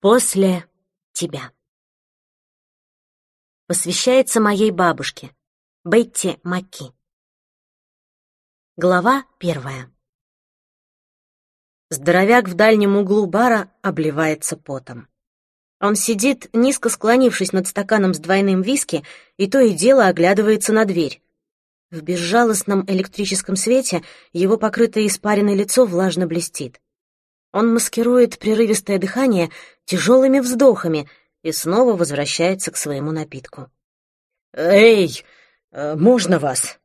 После тебя. Посвящается моей бабушке, Бетти Маки. Глава первая. Здоровяк в дальнем углу бара обливается потом. Он сидит, низко склонившись над стаканом с двойным виски, и то и дело оглядывается на дверь. В безжалостном электрическом свете его покрытое испаренное лицо влажно блестит. Он маскирует прерывистое дыхание тяжелыми вздохами и снова возвращается к своему напитку. «Эй, э, можно вас?»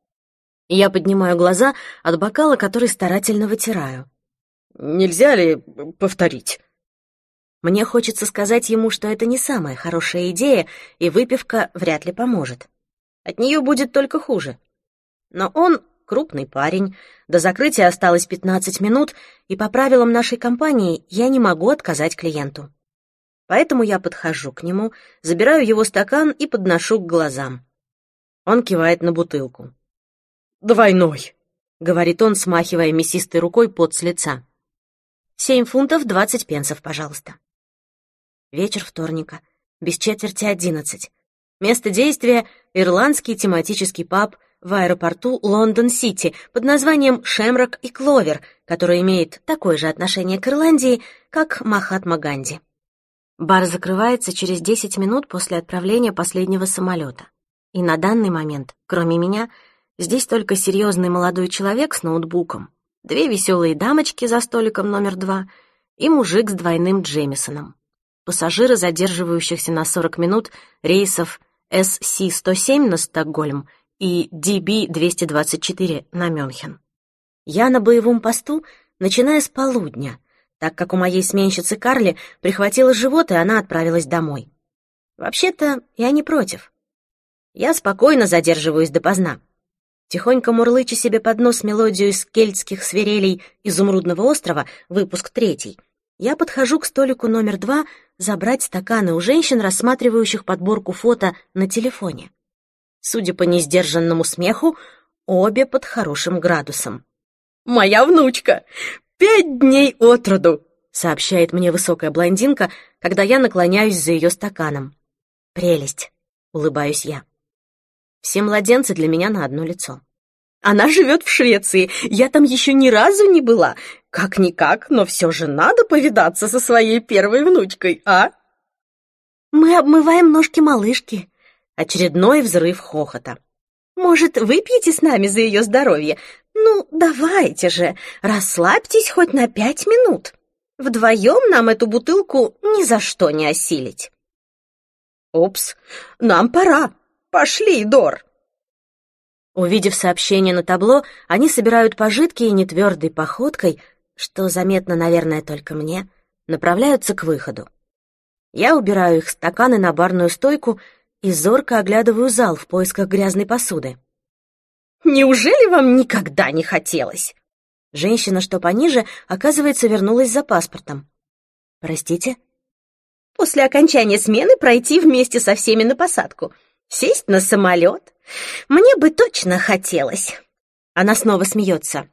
Я поднимаю глаза от бокала, который старательно вытираю. «Нельзя ли повторить?» Мне хочется сказать ему, что это не самая хорошая идея, и выпивка вряд ли поможет. От нее будет только хуже. Но он крупный парень, до закрытия осталось 15 минут, и по правилам нашей компании я не могу отказать клиенту. Поэтому я подхожу к нему, забираю его стакан и подношу к глазам. Он кивает на бутылку. «Двойной», — говорит он, смахивая мясистой рукой пот с лица. «Семь фунтов двадцать пенсов, пожалуйста». Вечер вторника, без четверти одиннадцать. Место действия — ирландский тематический паб в аэропорту Лондон-Сити под названием «Шемрак и Кловер», который имеет такое же отношение к Ирландии, как Махатма Ганди. Бар закрывается через 10 минут после отправления последнего самолета. И на данный момент, кроме меня, здесь только серьезный молодой человек с ноутбуком, две веселые дамочки за столиком номер два и мужик с двойным Джемисоном. Пассажиры, задерживающихся на 40 минут рейсов SC-107 на Стокгольм и DB-224 на Мюнхен. Я на боевом посту, начиная с полудня, так как у моей сменщицы Карли прихватило живот, и она отправилась домой. Вообще-то, я не против. Я спокойно задерживаюсь допоздна. Тихонько мурлыча себе под нос мелодию из кельтских свирелей «Изумрудного острова», выпуск третий, я подхожу к столику номер два забрать стаканы у женщин, рассматривающих подборку фото на телефоне. Судя по несдержанному смеху, обе под хорошим градусом. «Моя внучка! Пять дней от роду!» сообщает мне высокая блондинка, когда я наклоняюсь за ее стаканом. «Прелесть!» — улыбаюсь я. Все младенцы для меня на одно лицо. Она живет в Швеции. Я там еще ни разу не была. Как-никак, но все же надо повидаться со своей первой внучкой, а? Мы обмываем ножки малышки, Очередной взрыв хохота. «Может, выпьете с нами за ее здоровье? Ну, давайте же, расслабьтесь хоть на пять минут. Вдвоем нам эту бутылку ни за что не осилить». «Упс, нам пора. Пошли, Дор!» Увидев сообщение на табло, они собирают пожитки и нетвердой походкой, что заметно, наверное, только мне, направляются к выходу. Я убираю их стаканы на барную стойку и зорко оглядываю зал в поисках грязной посуды. «Неужели вам никогда не хотелось?» Женщина, что пониже, оказывается, вернулась за паспортом. «Простите?» «После окончания смены пройти вместе со всеми на посадку. Сесть на самолет. Мне бы точно хотелось». Она снова смеется.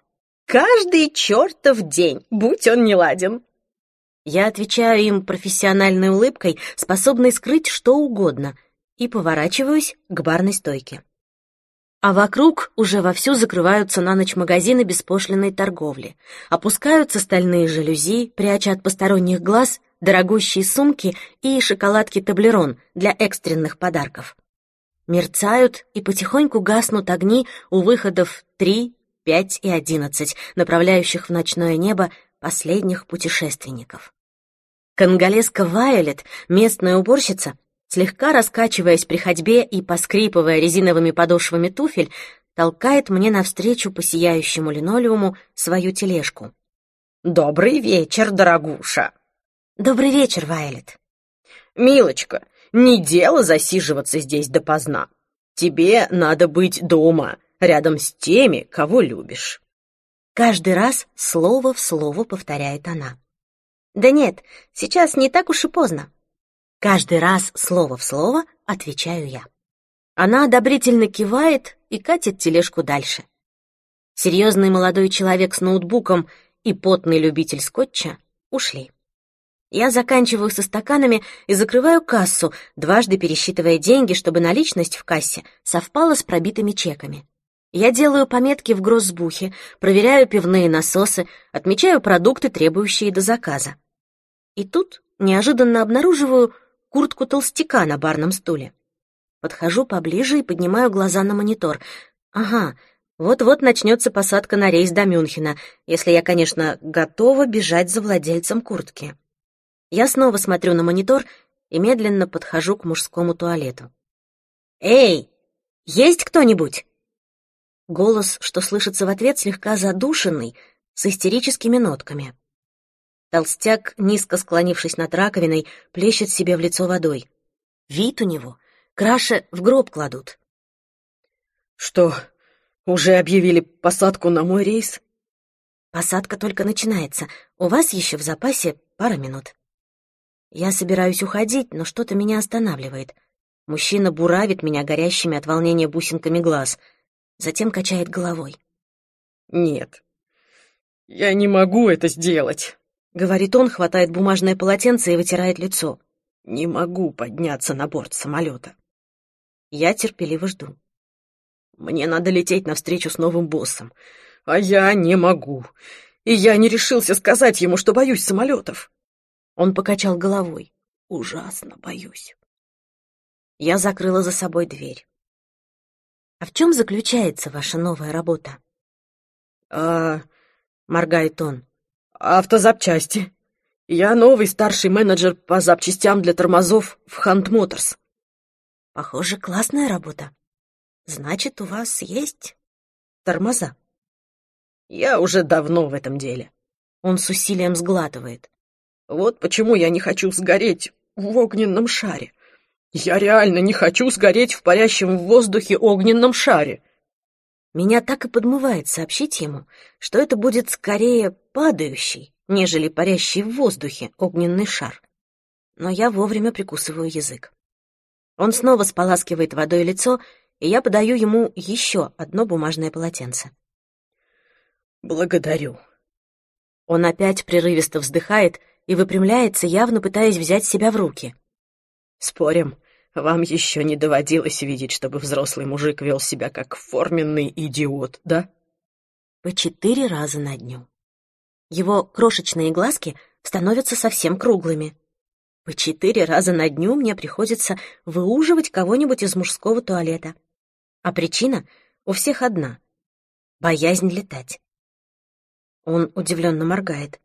«Каждый чертов день, будь он неладен». Я отвечаю им профессиональной улыбкой, способной скрыть что угодно — и поворачиваюсь к барной стойке. А вокруг уже вовсю закрываются на ночь магазины беспошлиной торговли, опускаются стальные жалюзи, пряча от посторонних глаз дорогущие сумки и шоколадки таблерон для экстренных подарков. Мерцают и потихоньку гаснут огни у выходов 3, 5 и 11, направляющих в ночное небо последних путешественников. Конголезка Вайолет, местная уборщица, слегка раскачиваясь при ходьбе и поскрипывая резиновыми подошвами туфель, толкает мне навстречу по сияющему линолеуму свою тележку. «Добрый вечер, дорогуша!» «Добрый вечер, Вайлет!» «Милочка, не дело засиживаться здесь допоздна. Тебе надо быть дома, рядом с теми, кого любишь». Каждый раз слово в слово повторяет она. «Да нет, сейчас не так уж и поздно. Каждый раз слово в слово отвечаю я. Она одобрительно кивает и катит тележку дальше. Серьезный молодой человек с ноутбуком и потный любитель скотча ушли. Я заканчиваю со стаканами и закрываю кассу, дважды пересчитывая деньги, чтобы наличность в кассе совпала с пробитыми чеками. Я делаю пометки в гроссбухе, проверяю пивные насосы, отмечаю продукты, требующие до заказа. И тут неожиданно обнаруживаю куртку толстяка на барном стуле. Подхожу поближе и поднимаю глаза на монитор. Ага, вот-вот начнется посадка на рейс до Мюнхена, если я, конечно, готова бежать за владельцем куртки. Я снова смотрю на монитор и медленно подхожу к мужскому туалету. «Эй, есть кто-нибудь?» Голос, что слышится в ответ, слегка задушенный, с истерическими нотками. Толстяк, низко склонившись над раковиной, плещет себе в лицо водой. Вид у него краше в гроб кладут. «Что, уже объявили посадку на мой рейс?» «Посадка только начинается. У вас еще в запасе пара минут». Я собираюсь уходить, но что-то меня останавливает. Мужчина буравит меня горящими от волнения бусинками глаз — затем качает головой. «Нет, я не могу это сделать», — говорит он, хватает бумажное полотенце и вытирает лицо. «Не могу подняться на борт самолета». Я терпеливо жду. «Мне надо лететь навстречу с новым боссом, а я не могу. И я не решился сказать ему, что боюсь самолетов». Он покачал головой. «Ужасно боюсь». Я закрыла за собой дверь. А в чем заключается ваша новая работа? А, моргает он. Автозапчасти. Я новый старший менеджер по запчастям для тормозов в Хант Моторс. Похоже, классная работа. Значит, у вас есть тормоза? Я уже давно в этом деле. Он с усилием сглатывает. Вот почему я не хочу сгореть в огненном шаре. Я реально не хочу сгореть в парящем в воздухе огненном шаре. Меня так и подмывает сообщить ему, что это будет скорее падающий, нежели парящий в воздухе огненный шар. Но я вовремя прикусываю язык. Он снова споласкивает водой лицо, и я подаю ему еще одно бумажное полотенце. «Благодарю». Он опять прерывисто вздыхает и выпрямляется, явно пытаясь взять себя в руки. Спорим, вам еще не доводилось видеть, чтобы взрослый мужик вел себя как форменный идиот, да? По четыре раза на дню. Его крошечные глазки становятся совсем круглыми. По четыре раза на дню мне приходится выуживать кого-нибудь из мужского туалета. А причина у всех одна — боязнь летать. Он удивленно моргает.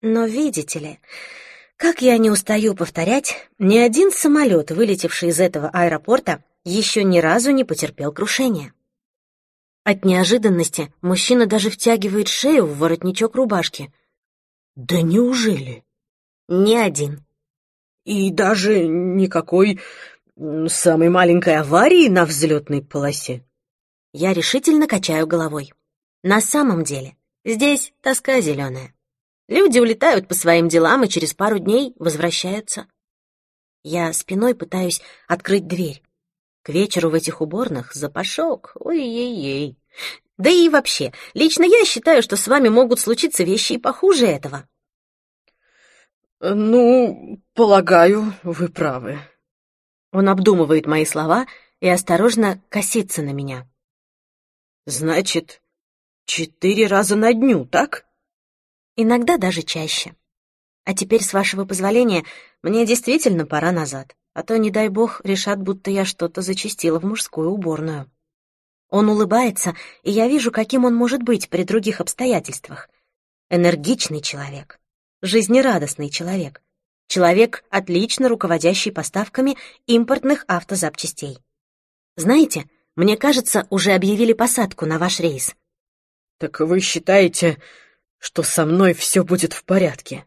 Но видите ли, как я не устаю повторять, ни один самолет, вылетевший из этого аэропорта, еще ни разу не потерпел крушения. От неожиданности мужчина даже втягивает шею в воротничок рубашки. «Да неужели?» «Ни один». «И даже никакой самой маленькой аварии на взлетной полосе?» Я решительно качаю головой. На самом деле, здесь тоска зеленая. Люди улетают по своим делам и через пару дней возвращаются. Я спиной пытаюсь открыть дверь. К вечеру в этих уборных запашок, ой-ей-ей. Да и вообще, лично я считаю, что с вами могут случиться вещи и похуже этого. Ну, полагаю, вы правы. Он обдумывает мои слова и осторожно косится на меня. Значит, четыре раза на дню, так? Иногда даже чаще. А теперь, с вашего позволения, мне действительно пора назад, а то, не дай бог, решат, будто я что-то зачастила в мужскую уборную. Он улыбается, и я вижу, каким он может быть при других обстоятельствах. Энергичный человек, жизнерадостный человек, человек, отлично руководящий поставками импортных автозапчастей. Знаете, мне кажется, уже объявили посадку на ваш рейс. Так вы считаете, что со мной все будет в порядке.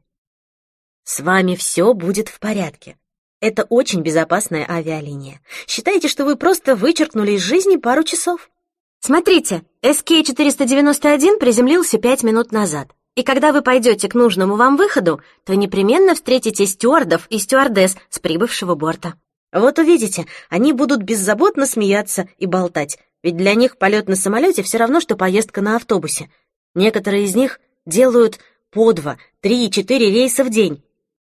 С вами все будет в порядке. Это очень безопасная авиалиния. Считайте, что вы просто вычеркнули из жизни пару часов. Смотрите, SK-491 приземлился пять минут назад. И когда вы пойдете к нужному вам выходу, то непременно встретите стюардов и стюардесс с прибывшего борта. Вот увидите, они будут беззаботно смеяться и болтать, ведь для них полет на самолете все равно, что поездка на автобусе. Некоторые из них делают по два, три, четыре рейса в день,